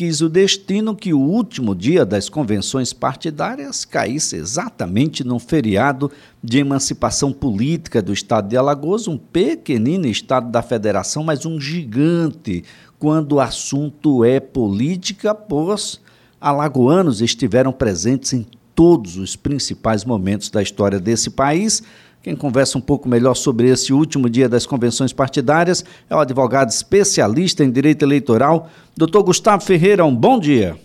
quis o destino que o último dia das convenções partidárias caísse exatamente num feriado de emancipação política do estado de Alagoas, um pequenino estado da federação, mas um gigante quando o assunto é política, pois alagoanos estiveram presentes em todos os principais momentos da história desse país quem conversa um pouco melhor sobre esse último dia das convenções partidárias é o advogado especialista em direito eleitoral, doutor Gustavo Ferreira. Um bom dia.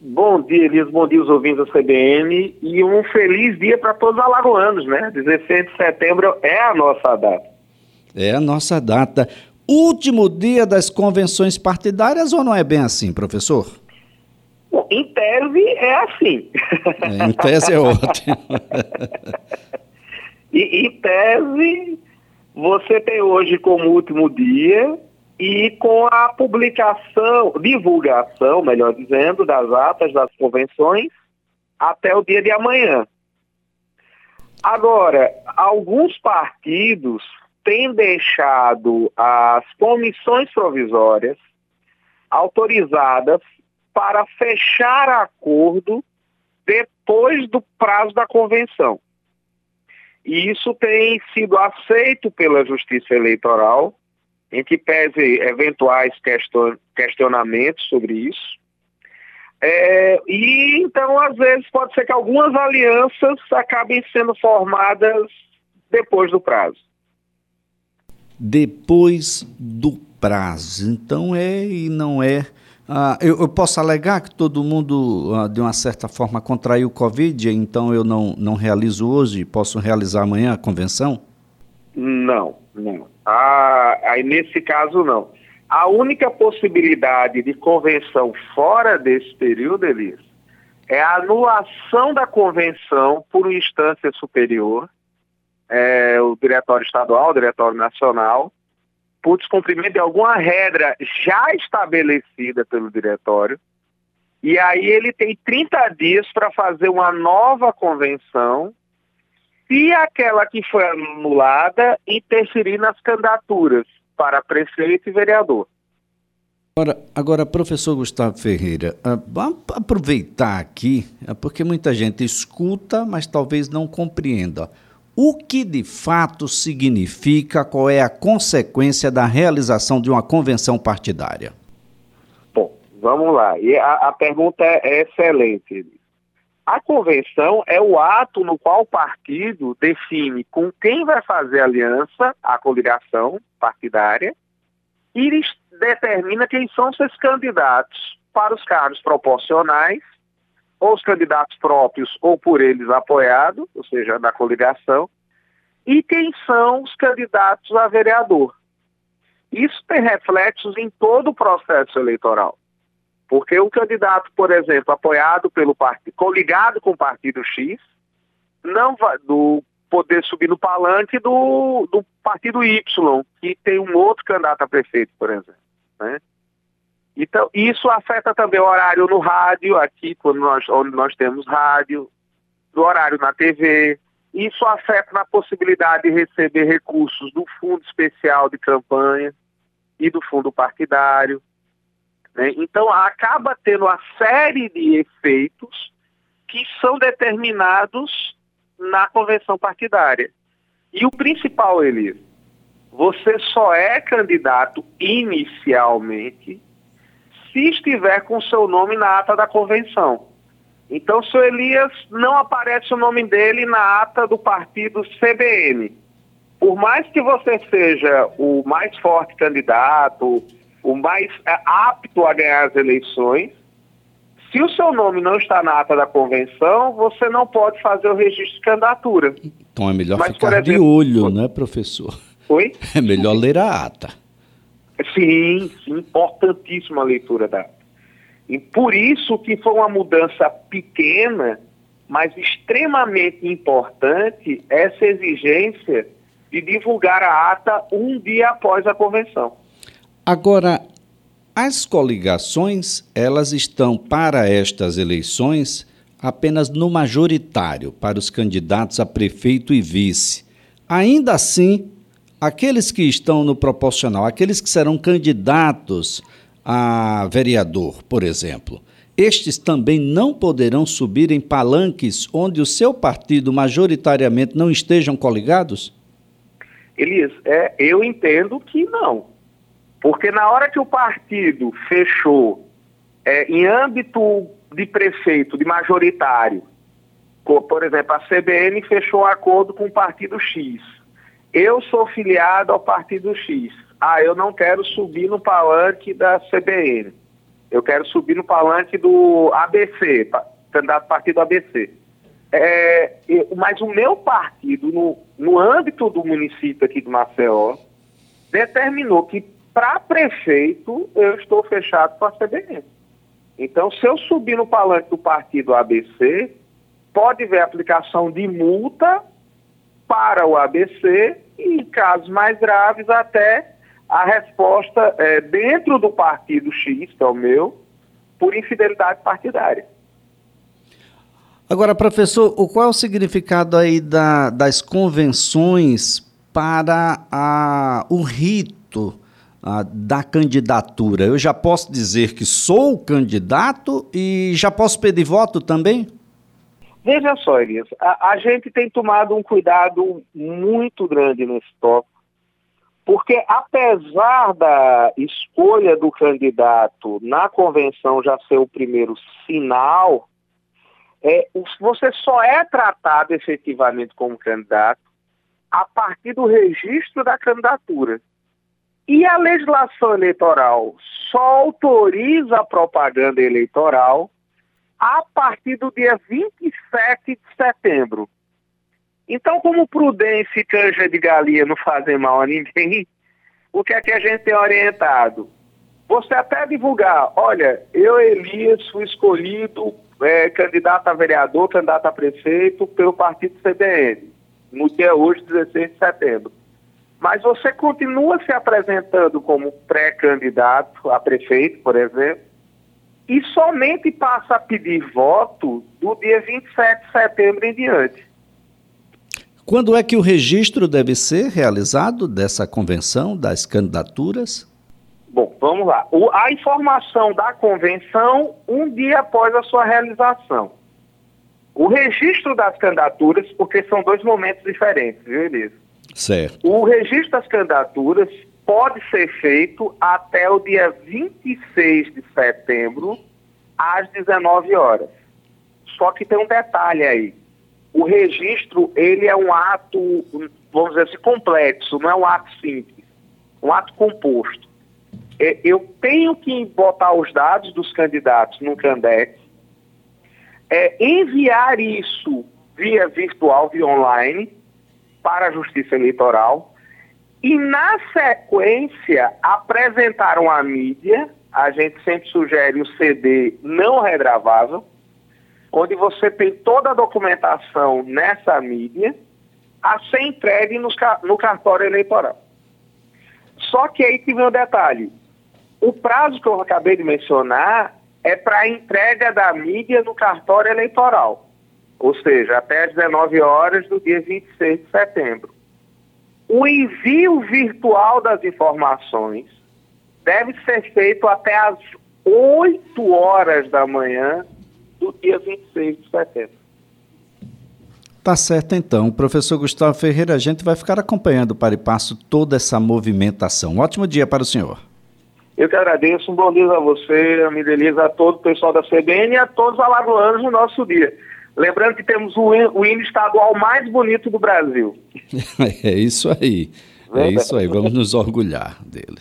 Bom dia, Elias. Bom dia, os ouvintes da CBN. E um feliz dia para todos os alagoanos, né? 16 de setembro é a nossa data. É a nossa data. Último dia das convenções partidárias ou não é bem assim, professor? Bom, em tese é assim. É, em tese é ótimo. E, em tese, você tem hoje como último dia e com a publicação, divulgação, melhor dizendo, das atas das convenções até o dia de amanhã. Agora, alguns partidos têm deixado as comissões provisórias autorizadas para fechar acordo depois do prazo da convenção. E isso tem sido aceito pela Justiça Eleitoral, em que pese eventuais questionamentos sobre isso. É, e então, às vezes, pode ser que algumas alianças acabem sendo formadas depois do prazo. Depois do prazo. Então é e não é ah, eu, eu, posso alegar que todo mundo, ah, de uma certa forma, contraiu o Covid, então eu não, não realizo hoje, posso realizar amanhã a convenção? Não, não. Ah, aí nesse caso, não. A única possibilidade de convenção fora desse período, Elias, é a anulação da convenção por instância superior, é, o Diretório Estadual, o Diretório Nacional, por descumprimento de alguma regra já estabelecida pelo diretório. E aí ele tem 30 dias para fazer uma nova convenção se aquela que foi anulada interferir nas candidaturas para prefeito e vereador. Agora, agora professor Gustavo Ferreira, ah, vamos aproveitar aqui, é porque muita gente escuta, mas talvez não compreenda. O que de fato significa, qual é a consequência da realização de uma convenção partidária? Bom, vamos lá. E a, a pergunta é excelente. A convenção é o ato no qual o partido define com quem vai fazer aliança, a coligação partidária, e determina quem são seus candidatos para os cargos proporcionais ou os candidatos próprios ou por eles apoiados, ou seja, da coligação, e quem são os candidatos a vereador. Isso tem reflexos em todo o processo eleitoral. Porque um candidato, por exemplo, apoiado pelo partido, coligado com o partido X, não vai do poder subir no palanque do, do partido Y, que tem um outro candidato a prefeito, por exemplo. Né? Então, isso afeta também o horário no rádio, aqui, quando nós, onde nós temos rádio, do horário na TV. Isso afeta na possibilidade de receber recursos do Fundo Especial de Campanha e do Fundo Partidário. Né? Então, acaba tendo uma série de efeitos que são determinados na convenção partidária. E o principal, Elias, você só é candidato inicialmente se estiver com seu nome na ata da convenção. Então, seu Elias não aparece o nome dele na ata do partido CBN. Por mais que você seja o mais forte candidato, o mais é, apto a ganhar as eleições, se o seu nome não está na ata da convenção, você não pode fazer o registro de candidatura. Então é melhor Mas, ficar exemplo, de olho, né, professor? Oi? É melhor ler a ata. Sim, sim, importantíssima a leitura da E por isso que foi uma mudança pequena, mas extremamente importante, essa exigência de divulgar a ata um dia após a convenção. Agora, as coligações, elas estão para estas eleições apenas no majoritário, para os candidatos a prefeito e vice. Ainda assim, aqueles que estão no proporcional, aqueles que serão candidatos a vereador, por exemplo, estes também não poderão subir em palanques onde o seu partido majoritariamente não estejam coligados? Elias, é, eu entendo que não. Porque na hora que o partido fechou é, em âmbito de prefeito, de majoritário, por exemplo, a CBN fechou um acordo com o partido X. Eu sou filiado ao partido X. Ah, eu não quero subir no palanque da CBN. Eu quero subir no palanque do ABC, candidato partido ABC. É, mas o meu partido, no, no âmbito do município aqui de Maceió, determinou que para prefeito eu estou fechado com a CBN. Então, se eu subir no palanque do partido ABC, pode haver aplicação de multa para o ABC e, em casos mais graves, até a resposta é, dentro do partido X, que é o meu, por infidelidade partidária. Agora, professor, qual é o significado aí da, das convenções para a, o rito ah, da candidatura. Eu já posso dizer que sou candidato e já posso pedir voto também? Veja só, Elias, a, a gente tem tomado um cuidado muito grande nesse tópico, porque apesar da escolha do candidato na convenção já ser o primeiro sinal, é, você só é tratado efetivamente como candidato a partir do registro da candidatura. E a legislação eleitoral só autoriza a propaganda eleitoral a partir do dia 27 de setembro. Então, como prudência e canja de galinha não fazem mal a ninguém, o que é que a gente tem orientado? Você até divulgar, olha, eu, Elias, fui escolhido é, candidato a vereador, candidato a prefeito pelo partido CDN, no dia hoje, 16 de setembro mas você continua se apresentando como pré-candidato a prefeito, por exemplo, e somente passa a pedir voto do dia 27 de setembro em diante. Quando é que o registro deve ser realizado dessa convenção das candidaturas? Bom, vamos lá. O, a informação da convenção um dia após a sua realização. O registro das candidaturas, porque são dois momentos diferentes, viu, Elisa? Certo. O registro das candidaturas pode ser feito até o dia 26 de setembro, às 19 horas. Só que tem um detalhe aí. O registro, ele é um ato, vamos dizer assim, complexo, não é um ato simples, um ato composto. É, eu tenho que botar os dados dos candidatos no Candex, é, enviar isso via virtual, via online, para a Justiça Eleitoral e, na sequência, apresentaram à mídia. A gente sempre sugere o CD não regravável, onde você tem toda a documentação nessa mídia a ser entregue no, no cartório eleitoral. Só que aí vem o detalhe. O prazo que eu acabei de mencionar é para a entrega da mídia no cartório eleitoral ou seja, até às 19 horas do dia 26 de setembro. O envio virtual das informações deve ser feito até às 8 horas da manhã do dia 26 de setembro. Tá certo então. Professor Gustavo Ferreira, a gente vai ficar acompanhando para e passo toda essa movimentação. Um ótimo dia para o senhor. Eu que agradeço, um bom dia a você, a Mideliza, a todo o pessoal da CBN e a todos os alagoanos no nosso dia. Lembrando que temos o, o hino estadual mais bonito do Brasil. É isso aí. É isso aí, vamos nos orgulhar dele.